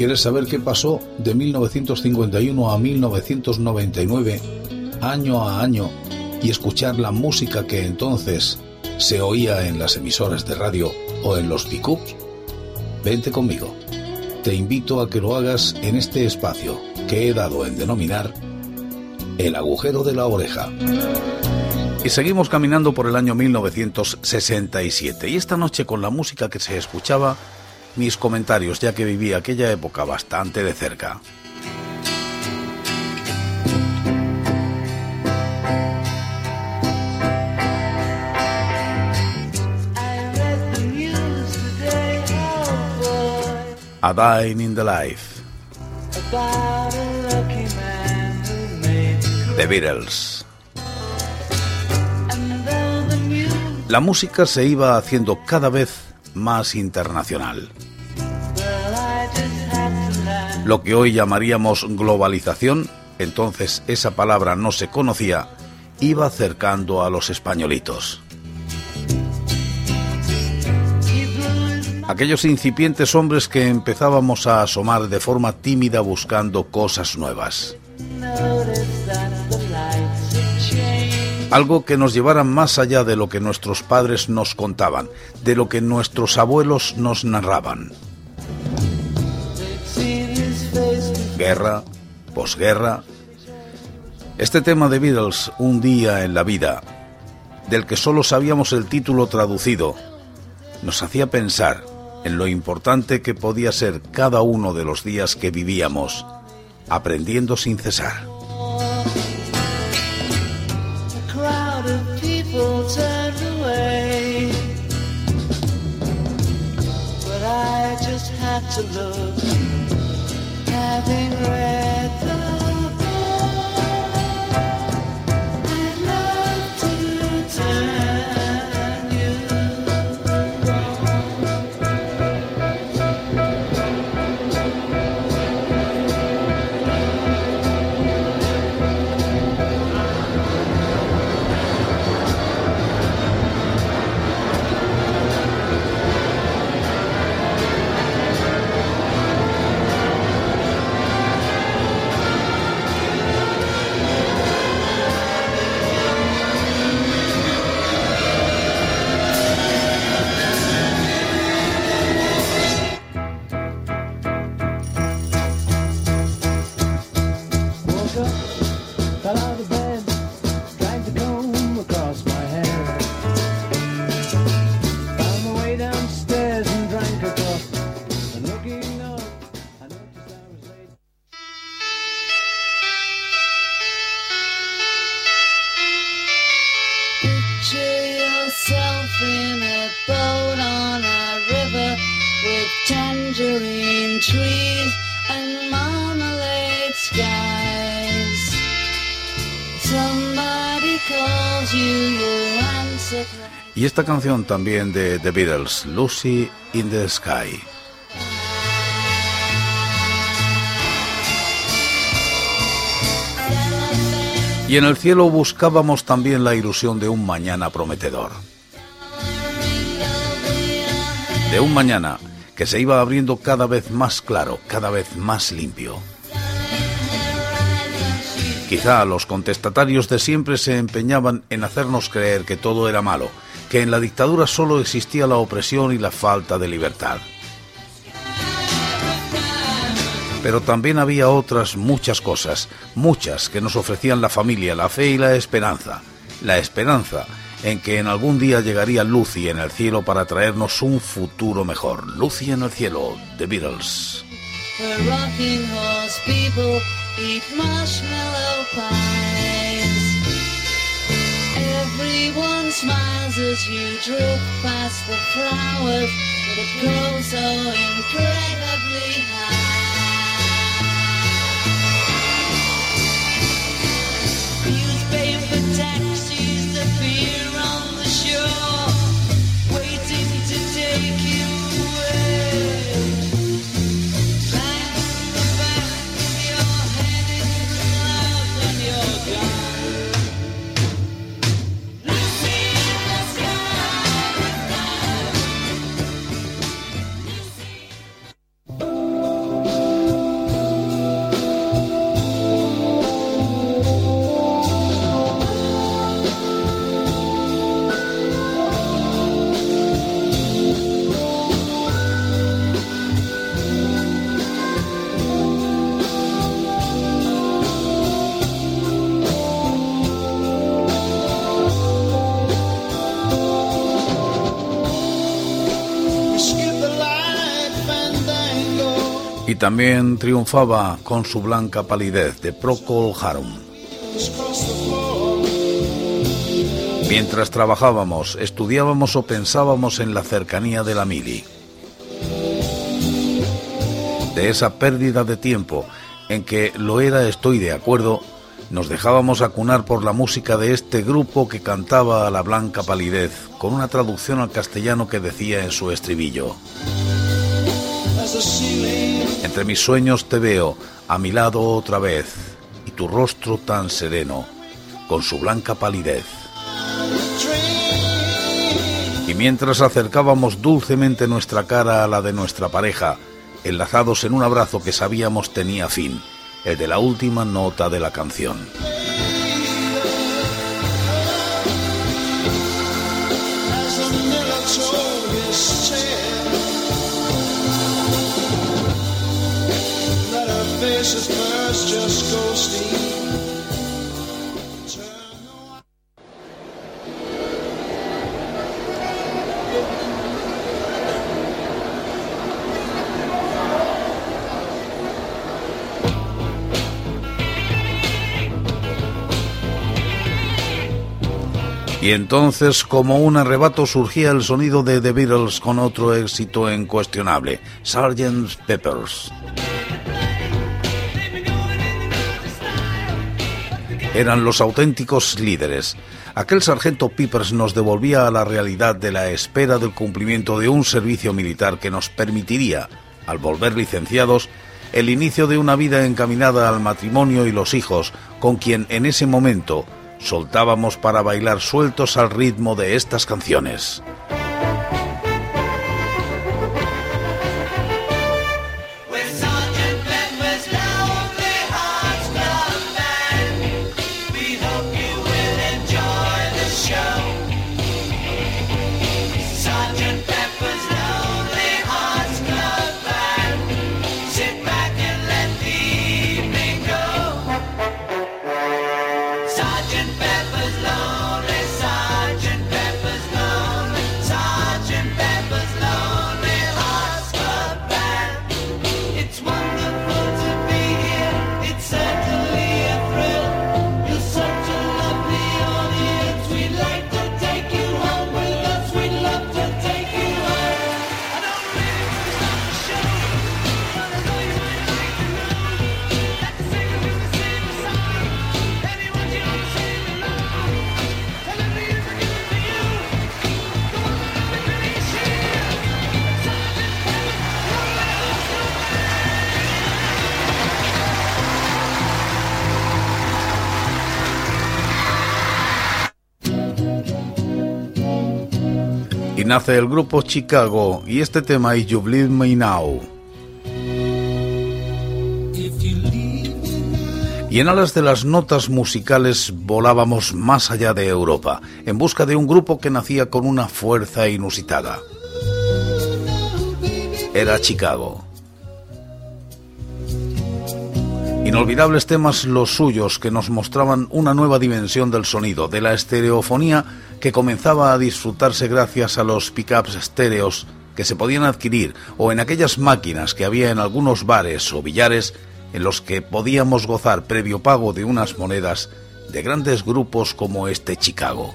¿Quieres saber qué pasó de 1951 a 1999, año a año, y escuchar la música que entonces se oía en las emisoras de radio o en los pickups? Vente conmigo. Te invito a que lo hagas en este espacio que he dado en denominar el agujero de la oreja. Y seguimos caminando por el año 1967 y esta noche con la música que se escuchaba, mis comentarios ya que viví aquella época bastante de cerca. A Dying in the Life. The Beatles. La música se iba haciendo cada vez más internacional. Lo que hoy llamaríamos globalización, entonces esa palabra no se conocía, iba acercando a los españolitos. aquellos incipientes hombres que empezábamos a asomar de forma tímida buscando cosas nuevas. Algo que nos llevara más allá de lo que nuestros padres nos contaban, de lo que nuestros abuelos nos narraban. Guerra, posguerra. Este tema de Beatles, Un día en la vida, del que solo sabíamos el título traducido, nos hacía pensar en lo importante que podía ser cada uno de los días que vivíamos, aprendiendo sin cesar. Y esta canción también de The Beatles, Lucy in the Sky. Y en el cielo buscábamos también la ilusión de un mañana prometedor. De un mañana que se iba abriendo cada vez más claro, cada vez más limpio. Quizá los contestatarios de siempre se empeñaban en hacernos creer que todo era malo, que en la dictadura solo existía la opresión y la falta de libertad. Pero también había otras muchas cosas, muchas que nos ofrecían la familia, la fe y la esperanza. La esperanza en que en algún día llegaría Lucy en el cielo para traernos un futuro mejor. Lucy en el cielo, The Beatles. Everyone smiles as you drift past the flowers, but it goes so incredibly high. También triunfaba con su blanca palidez de Procol Harum. Mientras trabajábamos, estudiábamos o pensábamos en la cercanía de la mili. De esa pérdida de tiempo en que lo era estoy de acuerdo, nos dejábamos acunar por la música de este grupo que cantaba a la blanca palidez, con una traducción al castellano que decía en su estribillo. Entre mis sueños te veo, a mi lado otra vez, y tu rostro tan sereno, con su blanca palidez. Y mientras acercábamos dulcemente nuestra cara a la de nuestra pareja, enlazados en un abrazo que sabíamos tenía fin, el de la última nota de la canción. Y entonces, como un arrebato, surgía el sonido de The Beatles con otro éxito incuestionable, Sgt. Peppers. Eran los auténticos líderes. Aquel sargento Peppers nos devolvía a la realidad de la espera del cumplimiento de un servicio militar que nos permitiría, al volver licenciados, el inicio de una vida encaminada al matrimonio y los hijos, con quien en ese momento soltábamos para bailar sueltos al ritmo de estas canciones. Nace el grupo Chicago y este tema es You Believe Me Now. Y en alas de las notas musicales volábamos más allá de Europa, en busca de un grupo que nacía con una fuerza inusitada. Era Chicago. Inolvidables temas los suyos que nos mostraban una nueva dimensión del sonido, de la estereofonía que comenzaba a disfrutarse gracias a los pickups estéreos que se podían adquirir o en aquellas máquinas que había en algunos bares o billares en los que podíamos gozar previo pago de unas monedas de grandes grupos como este Chicago.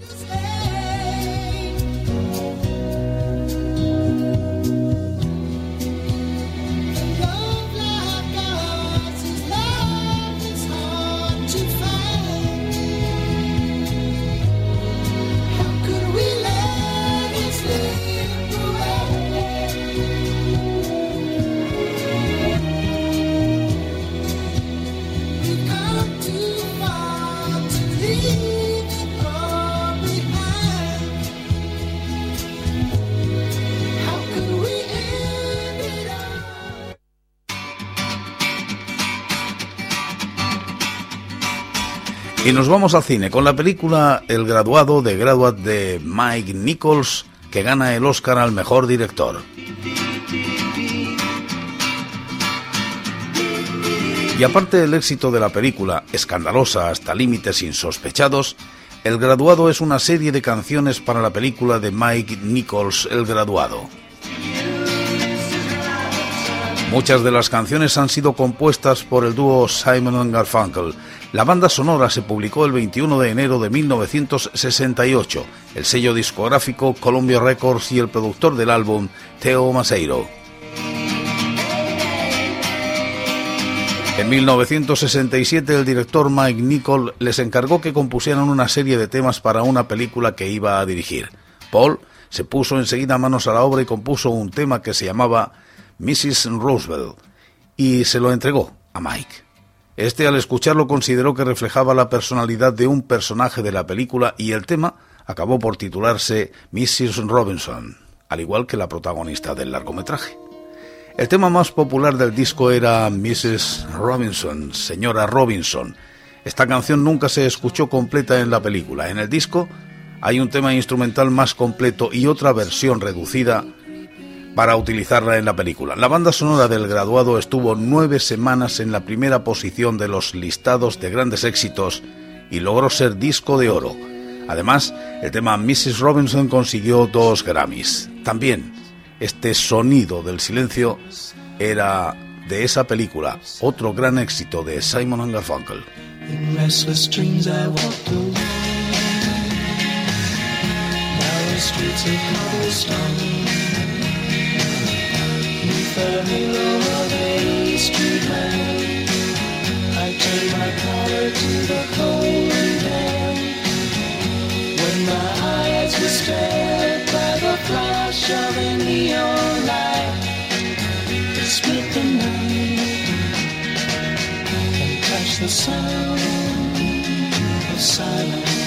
Y nos vamos al cine con la película El graduado de Graduate de Mike Nichols, que gana el Oscar al mejor director. Y aparte del éxito de la película, escandalosa hasta límites insospechados, El graduado es una serie de canciones para la película de Mike Nichols, El graduado. Muchas de las canciones han sido compuestas por el dúo Simon Garfunkel. La banda sonora se publicó el 21 de enero de 1968. El sello discográfico Columbia Records y el productor del álbum, Theo Maseiro. En 1967 el director Mike Nichol les encargó que compusieran una serie de temas para una película que iba a dirigir. Paul se puso enseguida manos a la obra y compuso un tema que se llamaba Mrs. Roosevelt y se lo entregó a Mike. Este al escucharlo consideró que reflejaba la personalidad de un personaje de la película y el tema acabó por titularse Mrs. Robinson, al igual que la protagonista del largometraje. El tema más popular del disco era Mrs. Robinson, señora Robinson. Esta canción nunca se escuchó completa en la película. En el disco hay un tema instrumental más completo y otra versión reducida para utilizarla en la película. La banda sonora del graduado estuvo nueve semanas en la primera posición de los listados de grandes éxitos y logró ser disco de oro. Además, el tema Mrs. Robinson consiguió dos Grammys. También este sonido del silencio era de esa película, otro gran éxito de Simon Garfunkel. fell in love. I turned my collar to the cold wind. When my eyes were stared by the flash of a neon light, it split the night and touched the sound of silence.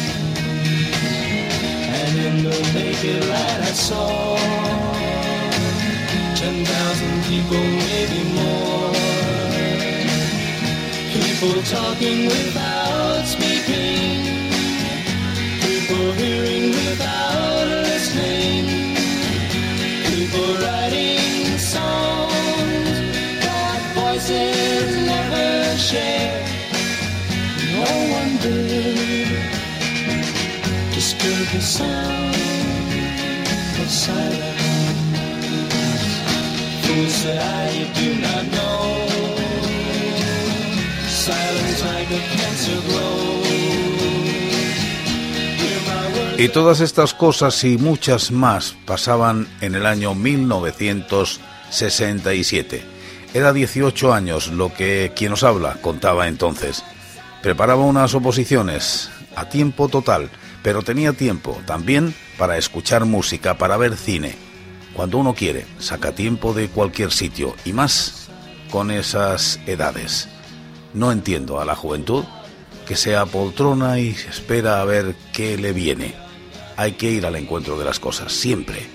And in the naked light I saw people, maybe more. People talking without speaking. People hearing without listening people writing songs that voices never share. No one did disturb the sound of silence. Y todas estas cosas y muchas más pasaban en el año 1967. Era 18 años lo que quien os habla contaba entonces. Preparaba unas oposiciones a tiempo total, pero tenía tiempo también para escuchar música, para ver cine. Cuando uno quiere, saca tiempo de cualquier sitio y más con esas edades. No entiendo a la juventud que sea poltrona y espera a ver qué le viene hay que ir al encuentro de las cosas, siempre.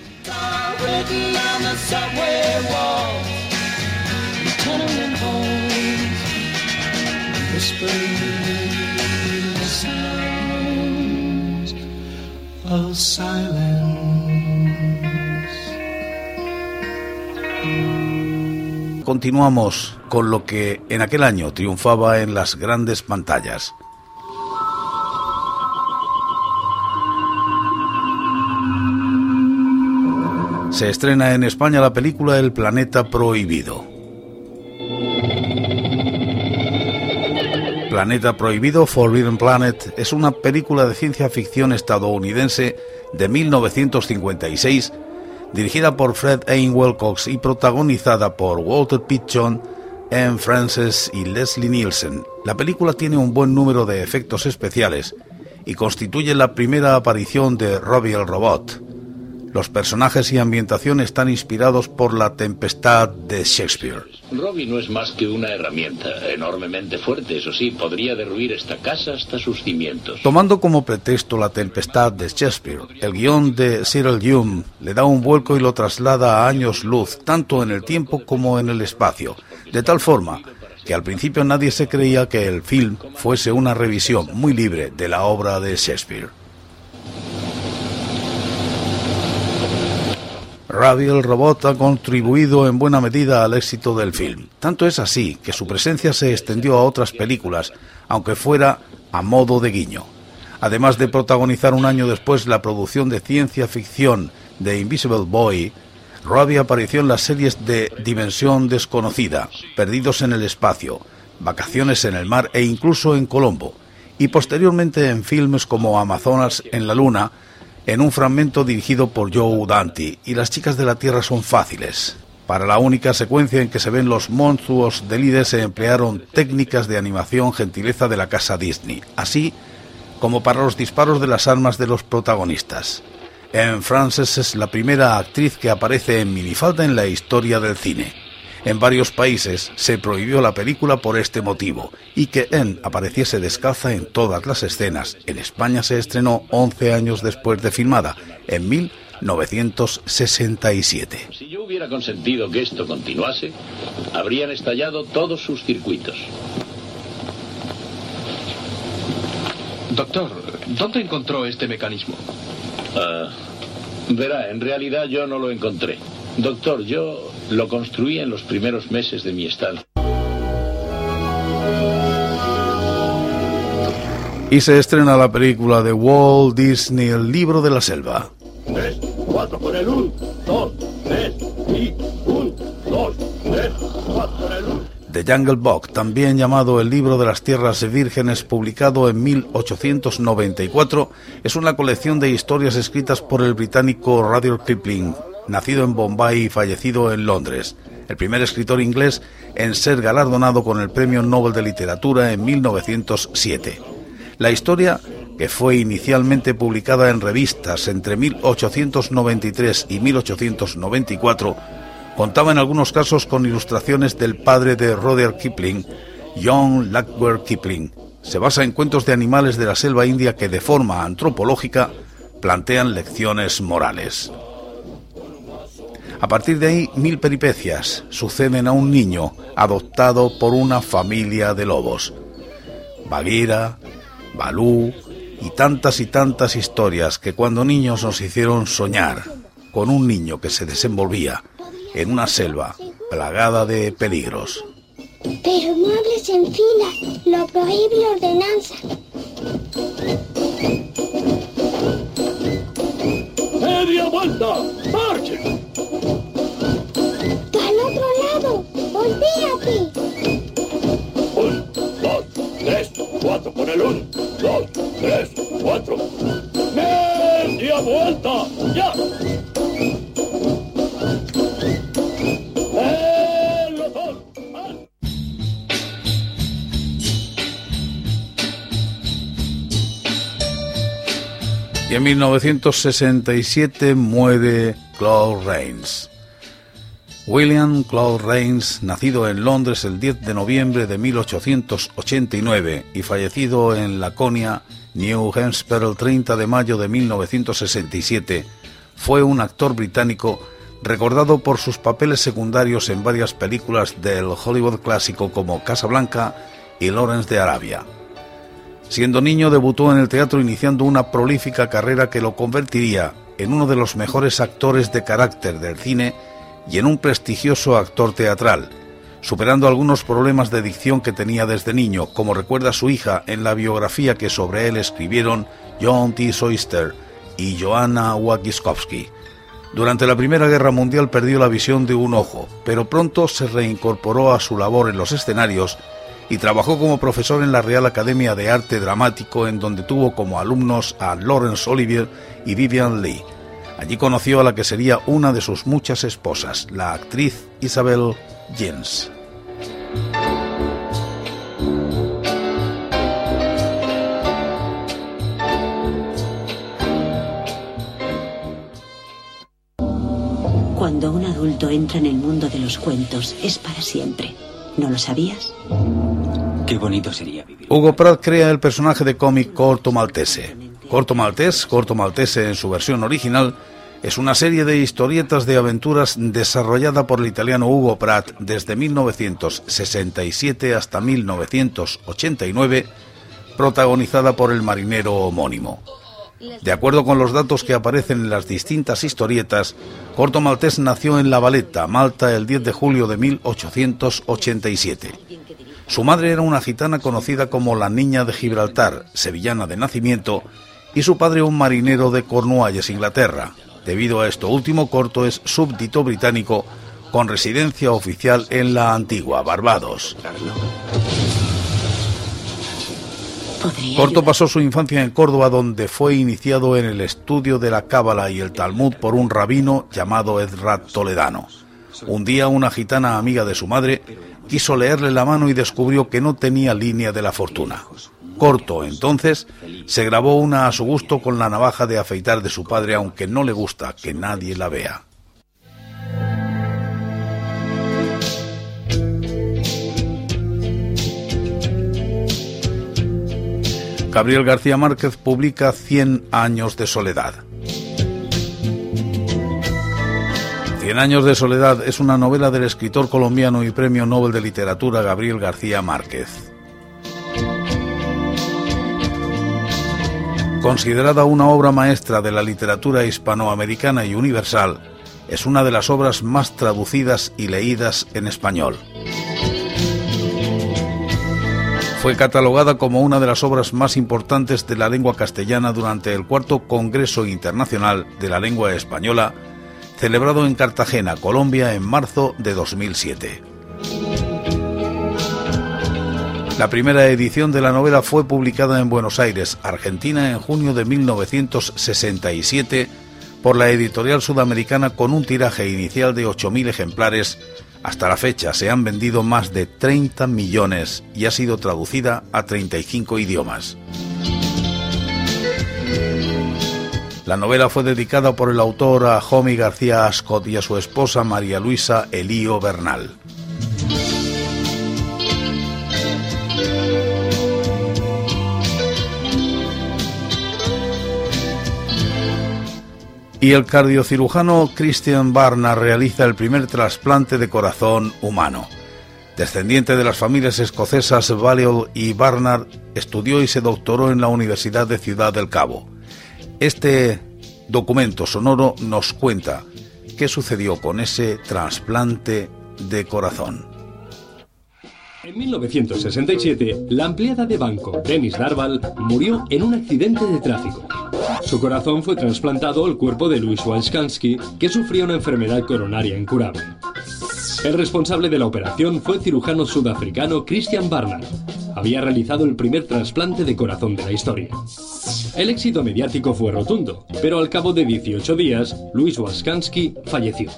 Continuamos con lo que en aquel año triunfaba en las grandes pantallas. se estrena en España la película El Planeta Prohibido. Planeta Prohibido, Forbidden Planet, es una película de ciencia ficción estadounidense de 1956, dirigida por Fred Ain Wilcox y protagonizada por Walter Pitchon, Anne Francis y Leslie Nielsen. La película tiene un buen número de efectos especiales y constituye la primera aparición de Robbie el Robot. Los personajes y ambientación están inspirados por la tempestad de Shakespeare. Robbie no es más que una herramienta enormemente fuerte, eso sí, podría derruir esta casa hasta sus cimientos. Tomando como pretexto la tempestad de Shakespeare, el guion de Cyril Hume le da un vuelco y lo traslada a años luz, tanto en el tiempo como en el espacio, de tal forma que al principio nadie se creía que el film fuese una revisión muy libre de la obra de Shakespeare. Ravi el robot ha contribuido en buena medida al éxito del film. Tanto es así que su presencia se extendió a otras películas, aunque fuera a modo de guiño. Además de protagonizar un año después la producción de ciencia ficción de Invisible Boy, Robbie apareció en las series de Dimensión Desconocida, Perdidos en el Espacio, Vacaciones en el Mar e incluso en Colombo, y posteriormente en filmes como Amazonas en la Luna, en un fragmento dirigido por Joe Dante y Las chicas de la Tierra son fáciles. Para la única secuencia en que se ven los monstruos del líder se emplearon técnicas de animación gentileza de la casa Disney, así como para los disparos de las armas de los protagonistas. En Frances es la primera actriz que aparece en minifalda en la historia del cine. En varios países se prohibió la película por este motivo y que En apareciese descalza en todas las escenas. En España se estrenó 11 años después de filmada, en 1967. Si yo hubiera consentido que esto continuase, habrían estallado todos sus circuitos. Doctor, ¿dónde encontró este mecanismo? Ah, verá, en realidad yo no lo encontré. Doctor, yo lo construí en los primeros meses de mi estancia. Y se estrena la película de Walt Disney, El libro de la selva. Tres, cuatro con el un, dos, tres, y un, dos, tres, cuatro con el un. The Jungle Book, también llamado El libro de las tierras vírgenes, publicado en 1894, es una colección de historias escritas por el británico Rudyard Kipling, nacido en Bombay y fallecido en Londres, el primer escritor inglés en ser galardonado con el Premio Nobel de Literatura en 1907. La historia, que fue inicialmente publicada en revistas entre 1893 y 1894, contaba en algunos casos con ilustraciones del padre de Rudyard Kipling, John Lackwer Kipling. Se basa en cuentos de animales de la selva india que de forma antropológica plantean lecciones morales. A partir de ahí, mil peripecias suceden a un niño adoptado por una familia de lobos. Bagheera, Balú y tantas y tantas historias que cuando niños nos hicieron soñar con un niño que se desenvolvía en una selva plagada de peligros. Pero no hables en fila, lo prohíbe la ordenanza. ¡Media vuelta! Y en 1967 muere Claude Rains. William Claude Rains, nacido en Londres el 10 de noviembre de 1889 y fallecido en Laconia, New Hampshire el 30 de mayo de 1967, fue un actor británico recordado por sus papeles secundarios en varias películas del Hollywood clásico como Casablanca y Lawrence de Arabia. Siendo niño debutó en el teatro iniciando una prolífica carrera que lo convertiría en uno de los mejores actores de carácter del cine y en un prestigioso actor teatral, superando algunos problemas de dicción que tenía desde niño, como recuerda su hija en la biografía que sobre él escribieron John T. Soyster y Joanna Wakiskowski. Durante la Primera Guerra Mundial perdió la visión de un ojo, pero pronto se reincorporó a su labor en los escenarios y trabajó como profesor en la Real Academia de Arte Dramático, en donde tuvo como alumnos a Laurence Olivier y Vivian Lee. Allí conoció a la que sería una de sus muchas esposas, la actriz Isabel Jens. Adulto entra en el mundo de los cuentos, es para siempre. ¿No lo sabías? Qué bonito sería vivir. Hugo Pratt crea el personaje de cómic Corto Maltese. Corto Maltés, Corto Maltese en su versión original, es una serie de historietas de aventuras desarrollada por el italiano Hugo Pratt desde 1967 hasta 1989, protagonizada por el marinero homónimo. De acuerdo con los datos que aparecen en las distintas historietas, Corto Maltés nació en La Valeta, Malta, el 10 de julio de 1887. Su madre era una gitana conocida como la Niña de Gibraltar, sevillana de nacimiento, y su padre un marinero de Cornualles, Inglaterra. Debido a esto último, Corto es súbdito británico con residencia oficial en la antigua Barbados. Corto pasó su infancia en Córdoba, donde fue iniciado en el estudio de la Cábala y el Talmud por un rabino llamado Edrat Toledano. Un día una gitana amiga de su madre quiso leerle la mano y descubrió que no tenía línea de la fortuna. Corto, entonces, se grabó una a su gusto con la navaja de afeitar de su padre, aunque no le gusta que nadie la vea. Gabriel García Márquez publica Cien años de soledad. Cien años de soledad es una novela del escritor colombiano y premio Nobel de Literatura Gabriel García Márquez. Considerada una obra maestra de la literatura hispanoamericana y universal, es una de las obras más traducidas y leídas en español. Fue catalogada como una de las obras más importantes de la lengua castellana durante el cuarto Congreso Internacional de la Lengua Española, celebrado en Cartagena, Colombia, en marzo de 2007. La primera edición de la novela fue publicada en Buenos Aires, Argentina, en junio de 1967 por la editorial sudamericana con un tiraje inicial de 8.000 ejemplares hasta la fecha se han vendido más de 30 millones y ha sido traducida a 35 idiomas. La novela fue dedicada por el autor a Jomi García Ascot y a su esposa María Luisa Elío Bernal. Y el cardiocirujano Christian Barnard realiza el primer trasplante de corazón humano. Descendiente de las familias escocesas Balliol y Barnard, estudió y se doctoró en la Universidad de Ciudad del Cabo. Este documento sonoro nos cuenta qué sucedió con ese trasplante de corazón. En 1967, la empleada de banco Dennis Darval murió en un accidente de tráfico. Su corazón fue trasplantado al cuerpo de Luis Walskansky, que sufría una enfermedad coronaria incurable. El responsable de la operación fue el cirujano sudafricano Christian Barnard. Había realizado el primer trasplante de corazón de la historia. El éxito mediático fue rotundo, pero al cabo de 18 días, Luis Waskansky falleció.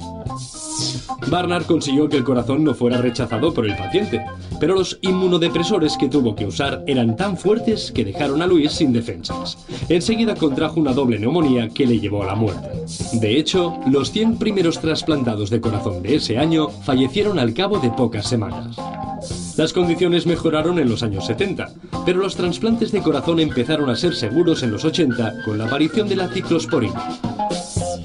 Barnard consiguió que el corazón no fuera rechazado por el paciente, pero los inmunodepresores que tuvo que usar eran tan fuertes que dejaron a Luis sin defensas. Enseguida contrajo una doble neumonía que le llevó a la muerte. De hecho, los 100 primeros trasplantados de corazón de ese año fallecieron al cabo de pocas semanas. Las condiciones mejoraron en los años 70, pero los trasplantes de corazón empezaron a ser seguros en los 80 con la aparición de la ciclosporina.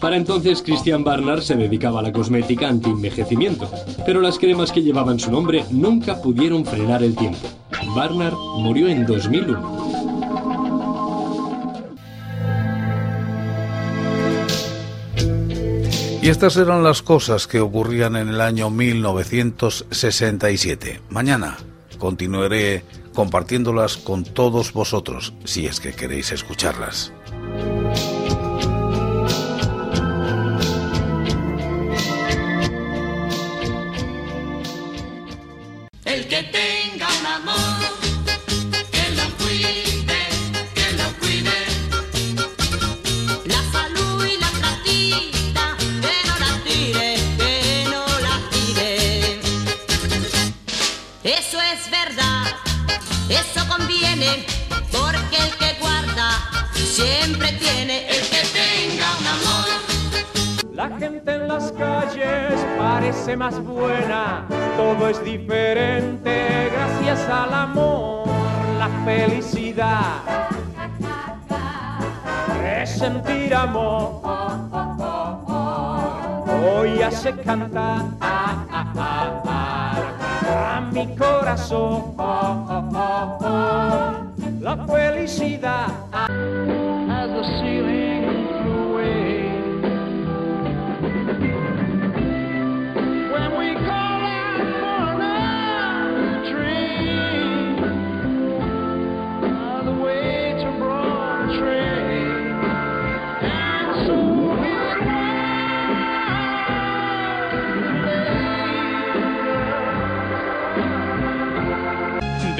Para entonces Christian Barnard se dedicaba a la cosmética anti-envejecimiento, pero las cremas que llevaban su nombre nunca pudieron frenar el tiempo. Barnard murió en 2001. Y estas eran las cosas que ocurrían en el año 1967. Mañana continuaré compartiéndolas con todos vosotros, si es que queréis escucharlas. El que tenga un amor, que lo cuide, que lo cuide. La salud y la patita, que no la tire, que no la tire. Eso es verdad, eso conviene, porque el que guarda siempre tiene el que tenga un amor. Más buena, todo es diferente gracias al amor, la felicidad es sentir amor. Hoy hace cantar a mi corazón la felicidad.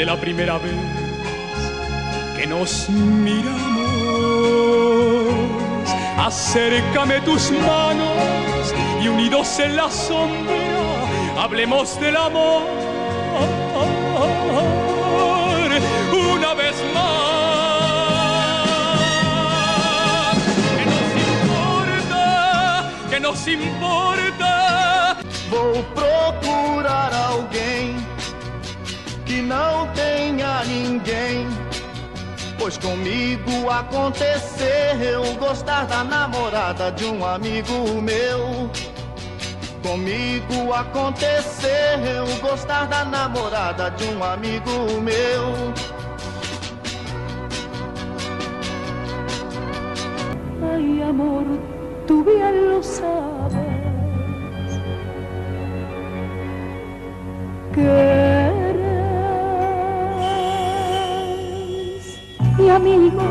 De la primera vez que nos miramos. Acércame tus manos y unidos en la sombra, hablemos del amor una vez más. Nos importa. Vou procurar alguém que não tenha ninguém. Pois comigo aconteceu gostar da namorada de um amigo meu. Comigo aconteceu gostar da namorada de um amigo meu. Ay, amor, tú bien lo sabes. Quieres amigo,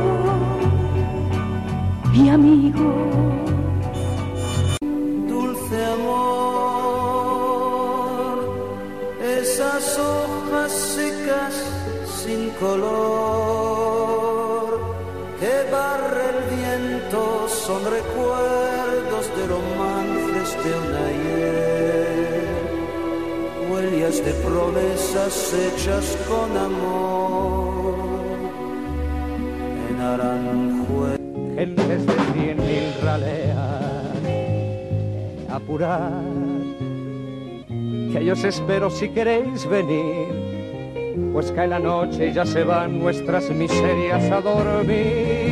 mi amigo. Dulce amor, esas hojas secas sin color que barre el viento son recuerdos de romances de un ayer, huellas de promesas hechas con amor Gentes de cien mil raleas, apurad, que yo os espero si queréis venir, pues cae la noche y ya se van nuestras miserias a dormir.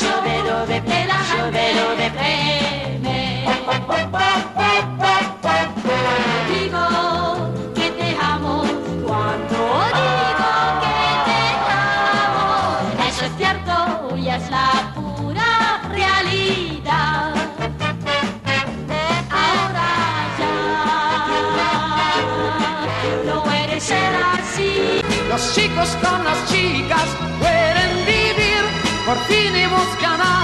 Llovero de pela, llovero de pene. Digo que te amo cuando digo que te amo. Eso es cierto y es la pura realidad. Ahora ya no puede ser así. Los chicos con las chicas fin ganado, hay